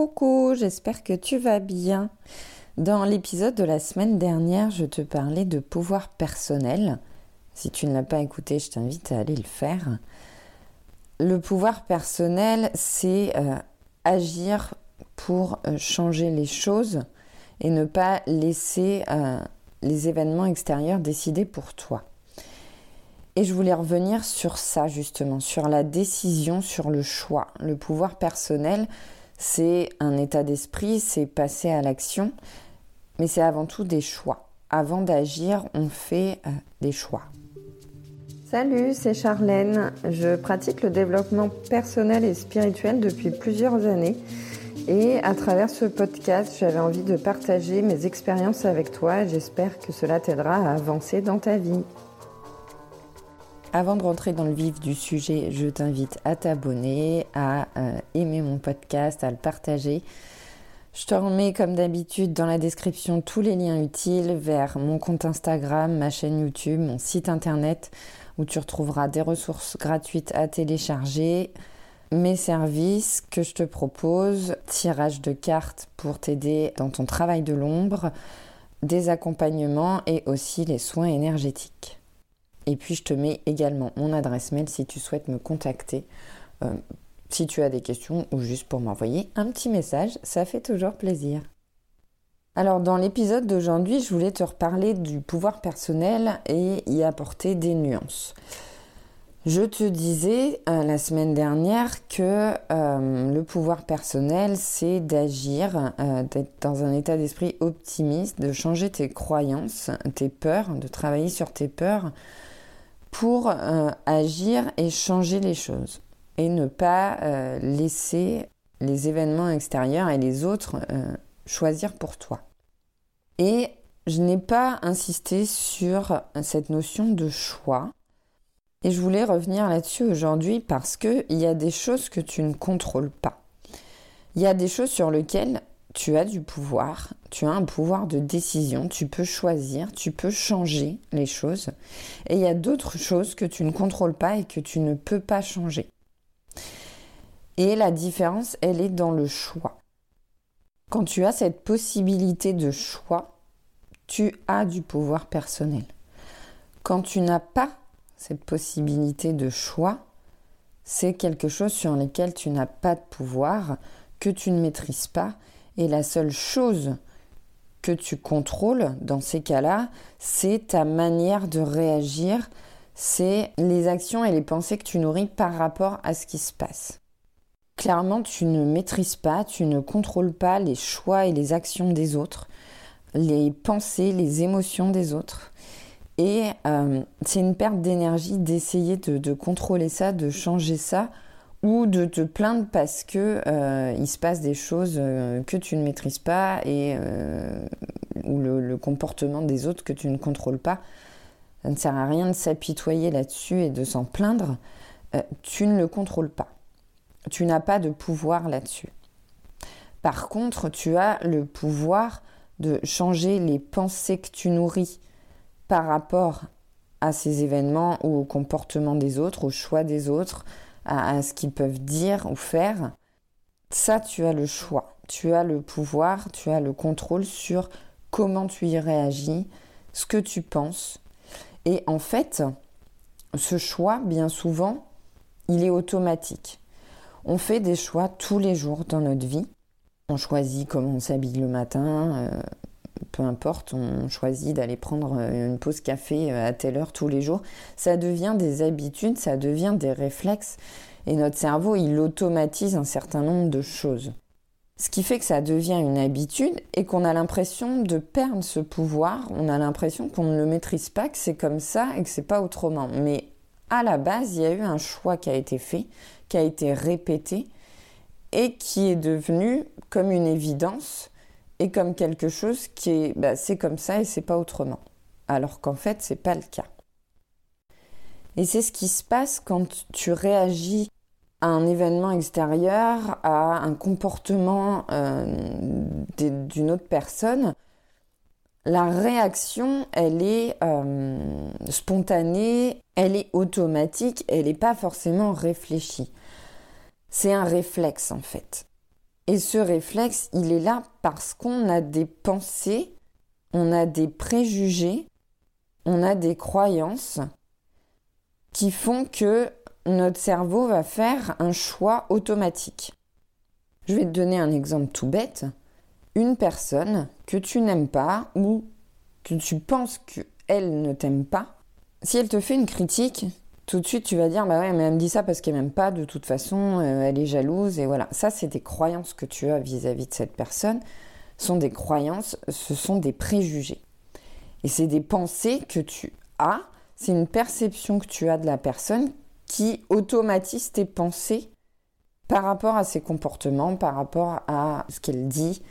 Coucou, j'espère que tu vas bien. Dans l'épisode de la semaine dernière, je te parlais de pouvoir personnel. Si tu ne l'as pas écouté, je t'invite à aller le faire. Le pouvoir personnel, c'est euh, agir pour euh, changer les choses et ne pas laisser euh, les événements extérieurs décider pour toi. Et je voulais revenir sur ça justement, sur la décision, sur le choix. Le pouvoir personnel, c'est un état d'esprit, c'est passer à l'action, mais c'est avant tout des choix. Avant d'agir, on fait euh, des choix. Salut, c'est Charlène. Je pratique le développement personnel et spirituel depuis plusieurs années. Et à travers ce podcast, j'avais envie de partager mes expériences avec toi. J'espère que cela t'aidera à avancer dans ta vie. Avant de rentrer dans le vif du sujet, je t'invite à t'abonner, à euh, aimer mon podcast, à le partager. Je te remets comme d'habitude dans la description tous les liens utiles vers mon compte Instagram, ma chaîne YouTube, mon site internet où tu retrouveras des ressources gratuites à télécharger, mes services que je te propose, tirage de cartes pour t'aider dans ton travail de l'ombre, des accompagnements et aussi les soins énergétiques. Et puis je te mets également mon adresse mail si tu souhaites me contacter. Euh, si tu as des questions ou juste pour m'envoyer un petit message, ça fait toujours plaisir. Alors dans l'épisode d'aujourd'hui, je voulais te reparler du pouvoir personnel et y apporter des nuances. Je te disais euh, la semaine dernière que euh, le pouvoir personnel, c'est d'agir, d'être dans un état d'esprit optimiste, de changer tes croyances, tes peurs, de travailler sur tes peurs pour euh, agir et changer les choses et ne pas euh, laisser les événements extérieurs et les autres euh, choisir pour toi. Et je n'ai pas insisté sur cette notion de choix. Et je voulais revenir là-dessus aujourd'hui parce qu'il y a des choses que tu ne contrôles pas. Il y a des choses sur lesquelles tu as du pouvoir, tu as un pouvoir de décision, tu peux choisir, tu peux changer les choses. Et il y a d'autres choses que tu ne contrôles pas et que tu ne peux pas changer. Et la différence, elle est dans le choix. Quand tu as cette possibilité de choix, tu as du pouvoir personnel. Quand tu n'as pas cette possibilité de choix, c'est quelque chose sur lequel tu n'as pas de pouvoir, que tu ne maîtrises pas et la seule chose que tu contrôles dans ces cas-là, c'est ta manière de réagir, c'est les actions et les pensées que tu nourris par rapport à ce qui se passe. Clairement, tu ne maîtrises pas, tu ne contrôles pas les choix et les actions des autres, les pensées, les émotions des autres. Et euh, c'est une perte d'énergie d'essayer de contrôler ça, de changer ça ou de te plaindre parce que euh, il se passe des choses euh, que tu ne maîtrises pas et euh, ou le, comportement des autres que tu ne contrôles pas. Ça ne sert à rien de s'apitoyer là-dessus et de s'en plaindre. tu ne le contrôles pas. Tu n'as pas de pouvoir là-dessus. Par contre, tu as le pouvoir de changer les pensées que tu nourris par rapport à ces événements ou au comportement des autres, au choix des autres, à, ce qu'ils peuvent dire ou faire, ça, tu as le choix. Tu as le pouvoir, tu as le contrôle sur comment tu y réagis, ce que tu penses. Et en fait, ce choix, bien souvent, il est automatique. On fait des choix tous les jours dans notre vie. On choisit comment on s'habille le matin, euh, peu importe, on choisit d'aller prendre une pause café euh, à telle heure tous les jours, ça devient des habitudes, ça devient des réflexes et notre cerveau, il automatise un certain nombre de choses. Ce qui fait que ça devient une habitude et qu'on a l'impression de perdre ce pouvoir, on a l'impression qu'on ne le maîtrise pas, que c'est comme ça et que c'est pas autrement. Mais à la base, il y a eu un choix qui a été fait, qui a été répété et qui est devenu comme une évidence et comme quelque chose qui est bah, c'est comme ça et c'est pas autrement. Alors qu'en fait, c'est pas le cas. Et c'est ce qui se passe quand tu réagis à un événement extérieur, à un comportement euh, d'une autre personne. La réaction, elle est euh, spontanée, elle est automatique, elle n'est pas forcément réfléchie. C'est un réflexe en fait. Et ce réflexe, il est là parce qu'on a des pensées, on a des préjugés, on a des croyances qui font que notre cerveau va faire un choix automatique. Je vais te donner un exemple tout bête. Une personne que tu n'aimes pas ou que tu penses qu'elle ne t'aime pas, si elle te fait une critique, tout de suite tu vas dire bah ouais mais elle me dit ça parce qu'elle m'aime pas de toute façon, euh, elle est jalouse et voilà. Ça c'est des croyances que tu as vis-à-vis de cette personne, ce sont des croyances, ce sont des préjugés. Et c'est des pensées que tu as, c'est une perception que tu as de la personne qui automatise tes pensées par rapport à ses comportements, par rapport à ce qu'elle dit,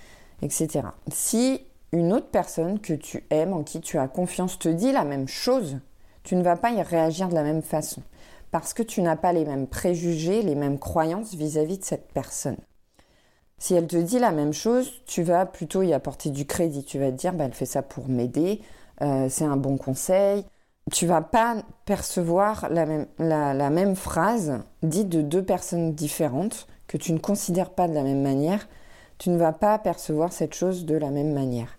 etc. Si une autre personne que tu aimes, en qui tu as confiance, te dit la même chose, tu ne vas pas y réagir de la même façon. Parce que tu n'as pas les mêmes préjugés, les mêmes croyances vis-à-vis de cette personne. Si elle te dit la même chose, tu vas plutôt y apporter du crédit. Tu vas te dire, bah, elle fait ça pour m'aider, euh, c'est un bon conseil, tu vas pas percevoir la même, la, même phrase dite de deux personnes différentes que tu ne considères pas de la même manière, tu ne vas pas percevoir cette chose de la même manière.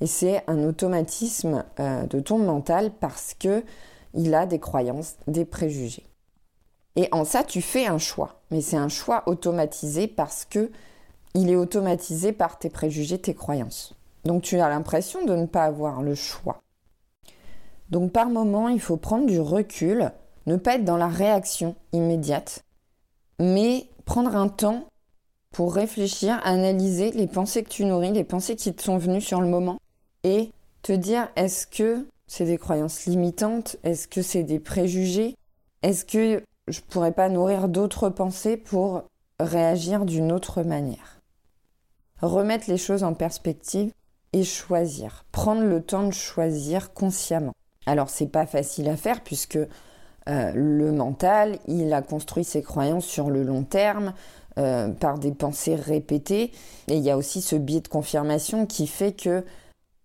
Et c'est un automatisme euh, de ton mental parce que il a des croyances, des préjugés. Et en ça, tu fais un choix, mais c'est un choix automatisé parce que il est automatisé par tes préjugés, tes croyances. Donc tu as l'impression de ne pas avoir le choix. Donc par moment, il faut prendre du recul, ne pas être dans la réaction immédiate, mais prendre un temps pour réfléchir, analyser les pensées que tu nourris, les pensées qui te sont venues sur le moment, et te dire est-ce que c'est des croyances limitantes, est-ce que c'est des préjugés, est-ce que je pourrais pas nourrir d'autres pensées pour réagir d'une autre manière? Remettre les choses en perspective et choisir, prendre le temps de choisir consciemment. Alors c'est pas facile à faire puisque euh, le mental, il a construit ses croyances sur le long terme euh, par des pensées répétées. Et il y a aussi ce biais de confirmation qui fait que,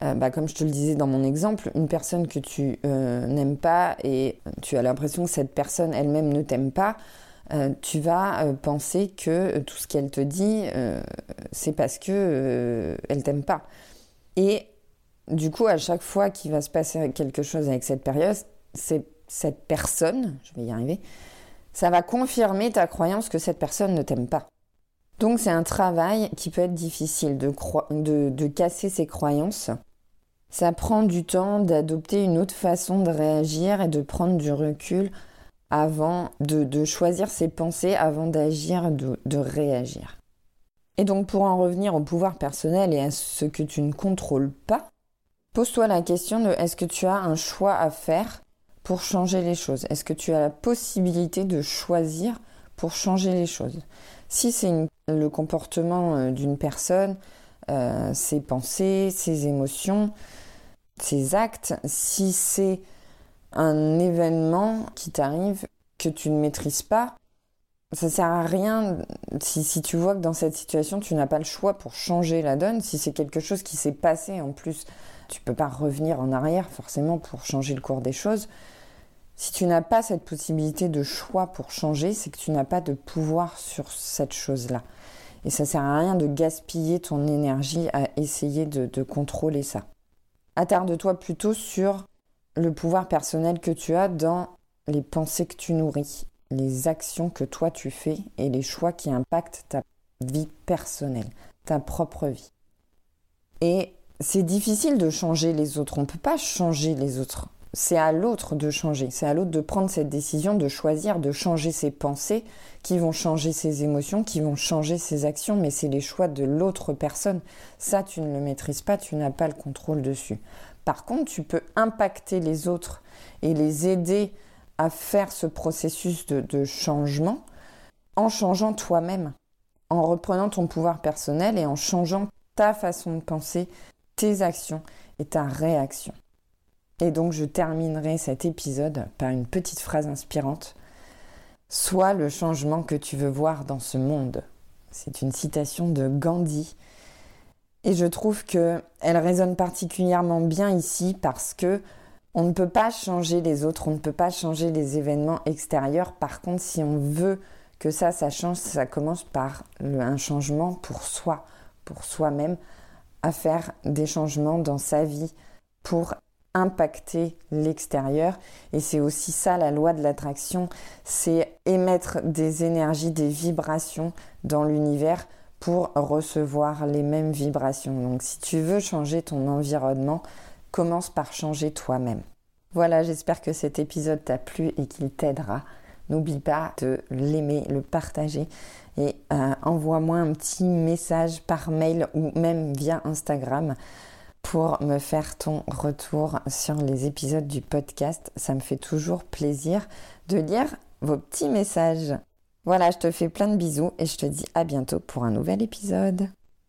euh, bah, comme je te le disais dans mon exemple, une personne que tu n'aimes pas et tu as l'impression que cette personne elle-même ne t'aime pas, tu vas penser que tout ce qu'elle te dit, c'est parce que elle t'aime pas. Et du coup, à chaque fois qu'il va se passer quelque chose avec cette période, cette personne, je vais y arriver, ça va confirmer ta croyance que cette personne ne t'aime pas. Donc c'est un travail qui peut être difficile de, de, casser ses croyances. Ça prend du temps d'adopter une autre façon de réagir et de prendre du recul avant de, choisir ses pensées avant d'agir, de, de réagir. Et donc pour en revenir au pouvoir personnel et à ce que tu ne contrôles pas, Pose-toi la question de est-ce que tu as un choix à faire pour changer les choses? Est-ce que tu as la possibilité de choisir pour changer les choses? Si c'est le comportement euh, d'une personne, euh, ses pensées, ses émotions, ses actes, si c'est un événement qui t'arrive que tu ne maîtrises pas, ça sert à rien si, si, tu vois que dans cette situation tu n'as pas le choix pour changer la donne, si c'est quelque chose qui s'est passé en plus tu peux pas revenir en arrière forcément pour changer le cours des choses. Si tu n'as pas cette possibilité de choix pour changer, c'est que tu n'as pas de pouvoir sur cette chose-là. Et ça sert à rien de gaspiller ton énergie à essayer de, contrôler ça. Attarde-toi plutôt sur le pouvoir personnel que tu as dans les pensées que tu nourris, les actions que toi tu fais et les choix qui impactent ta vie personnelle, ta propre vie. Et c'est difficile de changer les autres. On ne peut pas changer les autres. C'est à l'autre de changer. C'est à l'autre de prendre cette décision, de choisir, de changer ses pensées, qui vont changer ses émotions, qui vont changer ses actions. Mais c'est les choix de l'autre personne. Ça, tu ne le maîtrises pas, tu n'as pas le contrôle dessus. Par contre, tu peux impacter les autres et les aider à faire ce processus de, changement en changeant toi-même, en reprenant ton pouvoir personnel et en changeant ta façon de penser, tes actions et ta réaction. Et donc je terminerai cet épisode par une petite phrase inspirante. Sois le changement que tu veux voir dans ce monde. C'est une citation de Gandhi. Et je trouve que elle résonne particulièrement bien ici parce que on ne peut pas changer les autres, on ne peut pas changer les événements extérieurs. Par contre, si on veut que ça, ça change, ça commence par un changement pour soi, pour soi-même, à faire des changements dans sa vie pour impacter l'extérieur. Et c'est aussi ça la loi de l'attraction, c'est émettre des énergies, des vibrations dans l'univers pour recevoir les mêmes vibrations. Donc si tu veux changer ton environnement, commence par changer toi-même. Voilà, j'espère que cet épisode t'a plu et qu'il t'aidera. N'oublie pas de l'aimer, le partager et euh, envoie-moi un petit message par mail ou même via Instagram pour me faire ton retour sur les épisodes du podcast. Ça me fait toujours plaisir de lire vos petits messages. Voilà, je te fais plein de bisous et je te dis à bientôt pour un nouvel épisode.